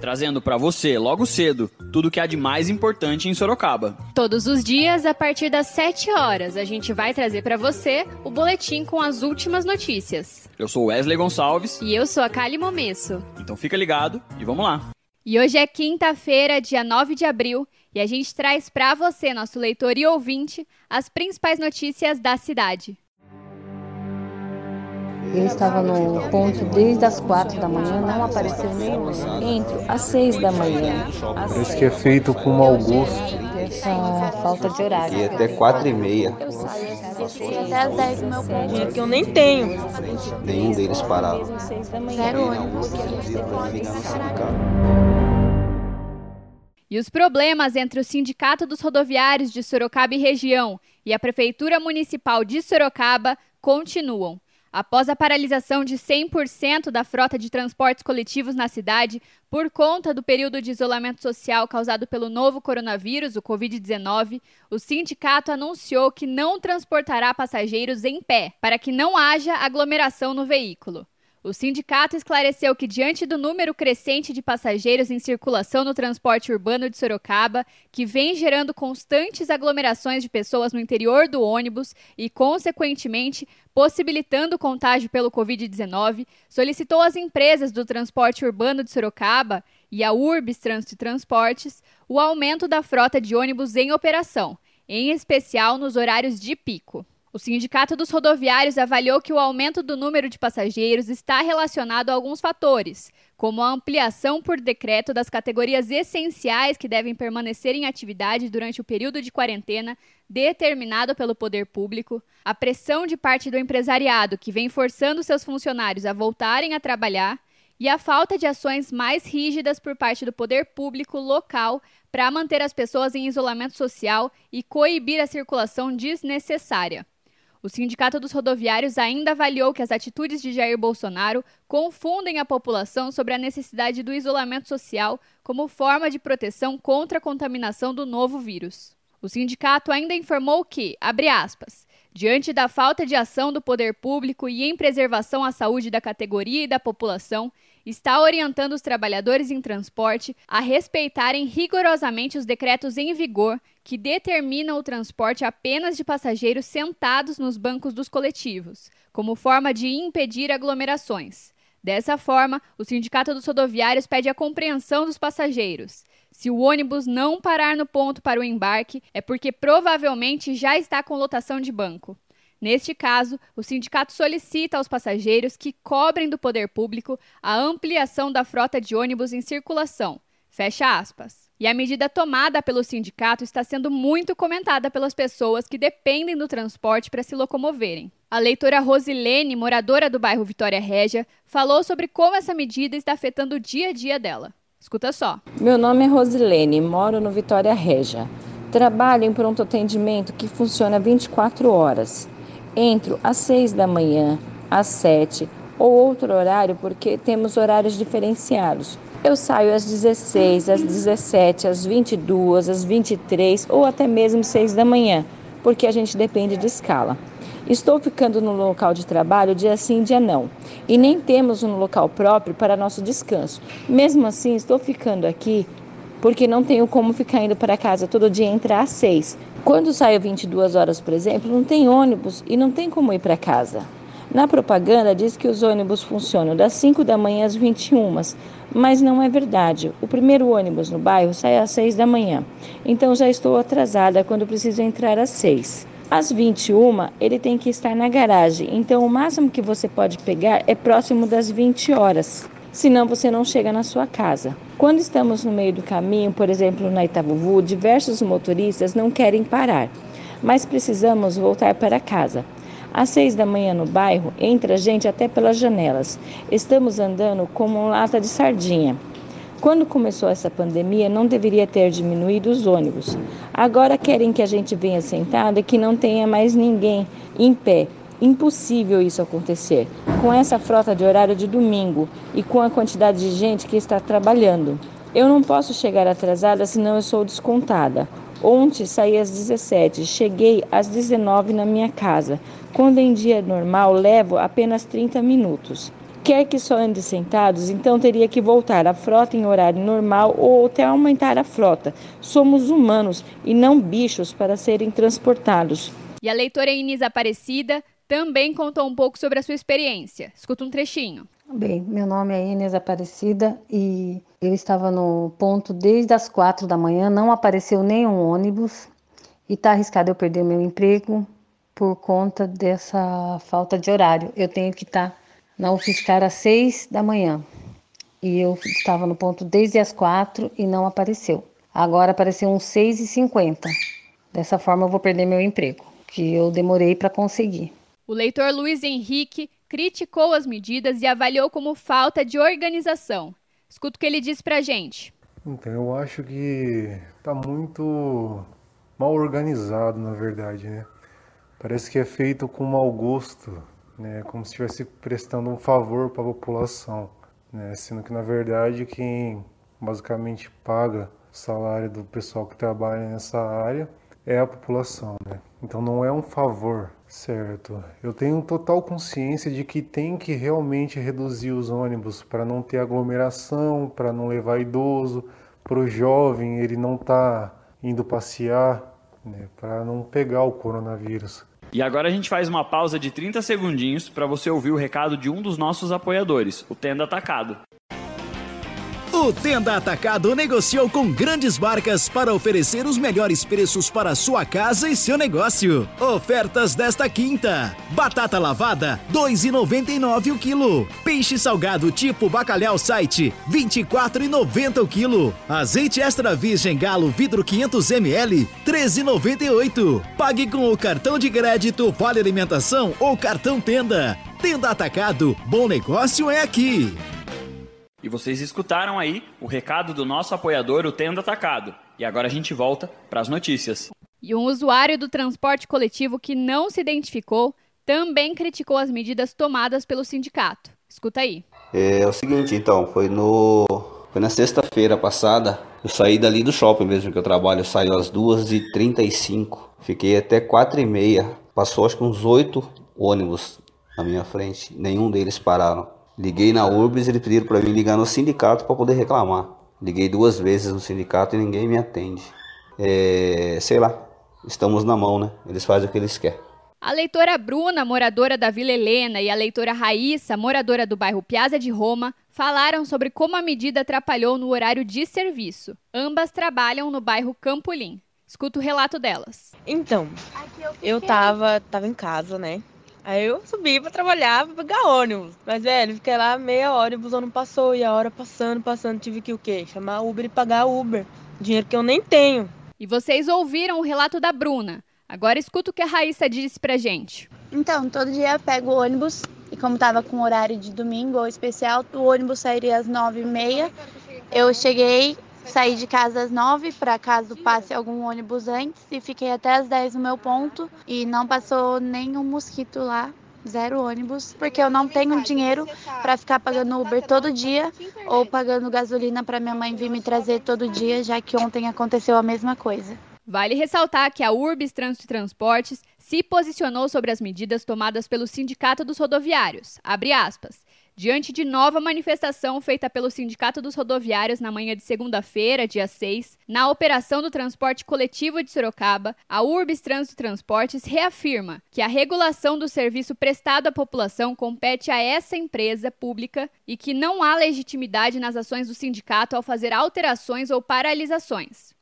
trazendo para você, logo cedo, tudo o que há de mais importante em Sorocaba. Todos os dias, a partir das 7 horas, a gente vai trazer para você o boletim com as últimas notícias. Eu sou Wesley Gonçalves. E eu sou a Kali Momesso. Então fica ligado e vamos lá. E hoje é quinta-feira, dia 9 de abril, e a gente traz para você, nosso leitor e ouvinte, as principais notícias da cidade. Ele estava no ponto desde as quatro da manhã, não apareceu nenhum. Entro às seis da manhã. Parece que é feito com mau gosto. Essa falta de horário. E até quatro e meia. até às dez do meu ponto. É que eu nem tenho. Nenhum deles parava. Zero ônibus. E os problemas entre o Sindicato dos Rodoviários de Sorocaba e Região e a Prefeitura Municipal de Sorocaba continuam. Após a paralisação de 100% da frota de transportes coletivos na cidade por conta do período de isolamento social causado pelo novo coronavírus, o Covid-19, o sindicato anunciou que não transportará passageiros em pé, para que não haja aglomeração no veículo. O sindicato esclareceu que, diante do número crescente de passageiros em circulação no transporte urbano de Sorocaba, que vem gerando constantes aglomerações de pessoas no interior do ônibus e, consequentemente, possibilitando o contágio pelo Covid-19, solicitou às empresas do transporte urbano de Sorocaba e a Urbis Trânsito e Transportes o aumento da frota de ônibus em operação, em especial nos horários de pico. O Sindicato dos Rodoviários avaliou que o aumento do número de passageiros está relacionado a alguns fatores, como a ampliação por decreto das categorias essenciais que devem permanecer em atividade durante o período de quarentena determinado pelo poder público, a pressão de parte do empresariado que vem forçando seus funcionários a voltarem a trabalhar e a falta de ações mais rígidas por parte do poder público local para manter as pessoas em isolamento social e coibir a circulação desnecessária. O Sindicato dos Rodoviários ainda avaliou que as atitudes de Jair Bolsonaro confundem a população sobre a necessidade do isolamento social como forma de proteção contra a contaminação do novo vírus. O sindicato ainda informou que, abre aspas, diante da falta de ação do poder público e em preservação à saúde da categoria e da população, está orientando os trabalhadores em transporte a respeitarem rigorosamente os decretos em vigor que determinam o transporte apenas de passageiros sentados nos bancos dos coletivos, como forma de impedir aglomerações. Dessa forma, o Sindicato dos Rodoviários pede a compreensão dos passageiros. Se o ônibus não parar no ponto para o embarque, é porque provavelmente já está com lotação de banco. Neste caso, o sindicato solicita aos passageiros que cobrem do poder público a ampliação da frota de ônibus em circulação. Fecha aspas. E a medida tomada pelo sindicato está sendo muito comentada pelas pessoas que dependem do transporte para se locomoverem. A leitora Rosilene, moradora do bairro Vitória Régia, falou sobre como essa medida está afetando o dia a dia dela. Escuta só. Meu nome é Rosilene, moro no Vitória Régia. Trabalho em pronto atendimento que funciona 24 horas. Entro às 6 da manhã, às 7 ou outro horário porque temos horários diferenciados. Eu saio às 16, às 17, às 22, às 23 ou até mesmo 6 da manhã, porque a gente depende de escala. Estou ficando no local de trabalho dia sim, dia não, e nem temos um local próprio para nosso descanso. Mesmo assim, estou ficando aqui porque não tenho como ficar indo para casa todo dia entrar às 6. Quando saio 22 horas, por exemplo, não tem ônibus e não tem como ir para casa. Na propaganda diz que os ônibus funcionam das 5 da manhã às 21, mas não é verdade. O primeiro ônibus no bairro sai às 6 da manhã, então já estou atrasada quando preciso entrar às 6. Às 21, ele tem que estar na garagem, então o máximo que você pode pegar é próximo das 20 horas. Senão você não chega na sua casa. Quando estamos no meio do caminho, por exemplo na Itavuvu, diversos motoristas não querem parar, mas precisamos voltar para casa. Às seis da manhã no bairro, entra gente até pelas janelas. Estamos andando como um lata de sardinha. Quando começou essa pandemia, não deveria ter diminuído os ônibus. Agora querem que a gente venha sentado e que não tenha mais ninguém em pé. Impossível isso acontecer. Com essa frota de horário de domingo e com a quantidade de gente que está trabalhando. Eu não posso chegar atrasada, senão eu sou descontada. Ontem saí às 17, cheguei às 19 na minha casa. Quando em dia normal levo apenas 30 minutos. Quer que só ande sentados, então teria que voltar a frota em horário normal ou até aumentar a frota. Somos humanos e não bichos para serem transportados. E a leitora Inês Aparecida também contou um pouco sobre a sua experiência. Escuta um trechinho. Bem, meu nome é Inês Aparecida e eu estava no ponto desde as quatro da manhã, não apareceu nenhum ônibus e está arriscado eu perder meu emprego por conta dessa falta de horário. Eu tenho que estar tá na UFSCar às seis da manhã e eu estava no ponto desde as quatro e não apareceu. Agora apareceu uns seis e cinquenta. Dessa forma eu vou perder meu emprego, que eu demorei para conseguir. O leitor Luiz Henrique criticou as medidas e avaliou como falta de organização. Escuta o que ele disse pra gente. Então, eu acho que tá muito mal organizado, na verdade, né? Parece que é feito com mau gosto, né? Como se estivesse prestando um favor para a população, né? Sendo que, na verdade, quem basicamente paga o salário do pessoal que trabalha nessa área é a população, né? Então não é um favor, certo? Eu tenho total consciência de que tem que realmente reduzir os ônibus para não ter aglomeração, para não levar idoso, para o jovem ele não tá indo passear, né? Para não pegar o coronavírus. E agora a gente faz uma pausa de 30 segundinhos para você ouvir o recado de um dos nossos apoiadores, o Tenda Atacado. O Tenda Atacado negociou com grandes marcas para oferecer os melhores preços para sua casa e seu negócio. Ofertas desta quinta: batata lavada 2,99 o quilo, peixe salgado tipo bacalhau site 24,90 o quilo, azeite extra virgem galo vidro 500 ml 13,98. Pague com o cartão de crédito Vale Alimentação ou cartão Tenda. Tenda Atacado, bom negócio é aqui. E vocês escutaram aí o recado do nosso apoiador, o Tenda Atacado. E agora a gente volta para as notícias. E um usuário do transporte coletivo que não se identificou também criticou as medidas tomadas pelo sindicato. Escuta aí. É, é o seguinte, então, foi no foi na sexta-feira passada. Eu saí dali do shopping mesmo que eu trabalho. Eu saí às 2h35. Fiquei até 4h30. Passou acho que uns oito ônibus na minha frente. Nenhum deles pararam. Liguei na Urbis e eles pediram para mim ligar no sindicato para poder reclamar. Liguei duas vezes no sindicato e ninguém me atende. É, sei lá, estamos na mão, né? Eles fazem o que eles querem. A leitora Bruna, moradora da Vila Helena, e a leitora Raíssa, moradora do bairro Piazza de Roma, falaram sobre como a medida atrapalhou no horário de serviço. Ambas trabalham no bairro Campolim. Escuta o relato delas. Então, eu tava, tava em casa, né? Aí eu subi pra trabalhar, pra pegar ônibus. Mas, velho, fiquei lá meia hora e o busão não passou. E a hora passando, passando, tive que o quê? Chamar Uber e pagar Uber. Dinheiro que eu nem tenho. E vocês ouviram o relato da Bruna. Agora escuta o que a Raíssa disse pra gente. Então, todo dia eu pego o ônibus. E como tava com horário de domingo ou especial, o ônibus sairia às nove e meia. Eu cheguei Saí de casa às nove para caso passe algum ônibus antes e fiquei até às dez no meu ponto e não passou nenhum mosquito lá, zero ônibus, porque eu não tenho dinheiro para ficar pagando Uber todo dia ou pagando gasolina para minha mãe vir me trazer todo dia, já que ontem aconteceu a mesma coisa. Vale ressaltar que a Urbis Trânsito e Transportes se posicionou sobre as medidas tomadas pelo Sindicato dos Rodoviários. Abre aspas diante de nova manifestação feita pelo Sindicato dos Rodoviários na manhã de segunda-feira, dia 6, na operação do transporte coletivo de Sorocaba, a Urbis Trânsito Transportes reafirma que a regulação do serviço prestado à população compete a essa empresa pública e que não há legitimidade nas ações do sindicato ao fazer alterações ou paralisações.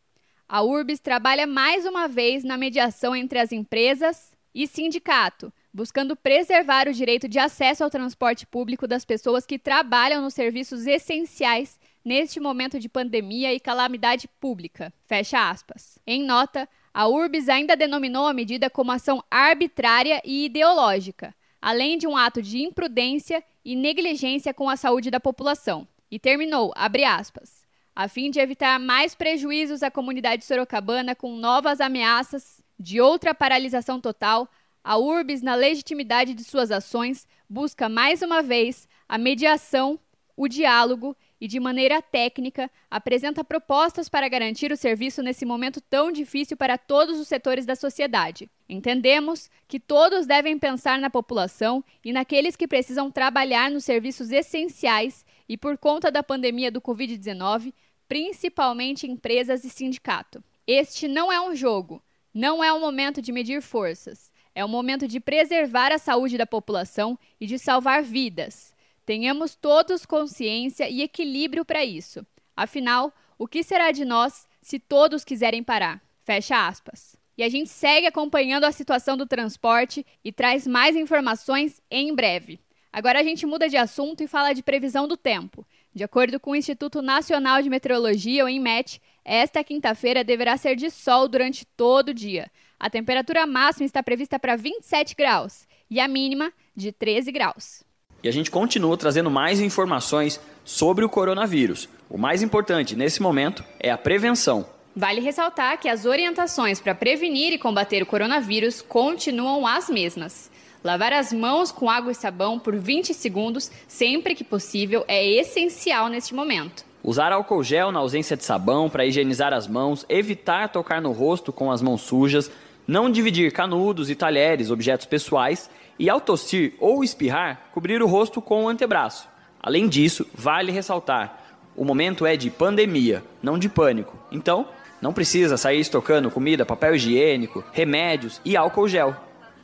A Urbis trabalha mais uma vez na mediação entre as empresas e sindicato, buscando preservar o direito de acesso ao transporte público das pessoas que trabalham nos serviços essenciais neste momento de pandemia e calamidade pública. Fecha aspas. Em nota, a URBS ainda denominou a medida como ação arbitrária e ideológica, além de um ato de imprudência e negligência com a saúde da população. E terminou, abre aspas. a fim de evitar mais prejuízos à comunidade sorocabana com novas ameaças de outra paralisação total, a URBS, na legitimidade de suas ações, busca mais uma vez a mediação, o diálogo e, de maneira técnica, apresenta propostas para garantir o serviço nesse momento tão difícil para todos os setores da sociedade. Entendemos que todos devem pensar na população e naqueles que precisam trabalhar nos serviços essenciais e, por conta da pandemia do Covid-19, principalmente empresas e sindicato. Este não é um jogo, não é um momento de medir forças, é um momento de preservar a saúde da população e de salvar vidas. Tenhamos todos consciência e equilíbrio para isso. Afinal, o que será de nós se todos quiserem parar? Fecha aspas. E a gente segue acompanhando a situação do transporte e traz mais informações em breve. Agora a gente muda de assunto e fala de previsão do tempo. De acordo com o Instituto Nacional de Meteorologia, o INMET, esta quinta-feira deverá ser de sol durante todo o dia. A temperatura máxima está prevista para 27 graus e a mínima de 13 graus. E a gente continua trazendo mais informações sobre o coronavírus. O mais importante nesse momento é a prevenção. Vale ressaltar que as orientações para prevenir e combater o coronavírus continuam as mesmas. Lavar as mãos com água e sabão por 20 segundos, sempre que possível, é essencial neste momento. Usar álcool gel na ausência de sabão para higienizar as mãos, evitar tocar no rosto com as mãos sujas, não dividir canudos e talheres, objetos pessoais, e ao tossir ou espirrar, cobrir o rosto com o antebraço. Além disso, vale ressaltar: o momento é de pandemia, não de pânico. Então, não precisa sair estocando comida, papel higiênico, remédios e álcool gel.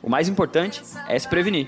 O mais importante é se prevenir.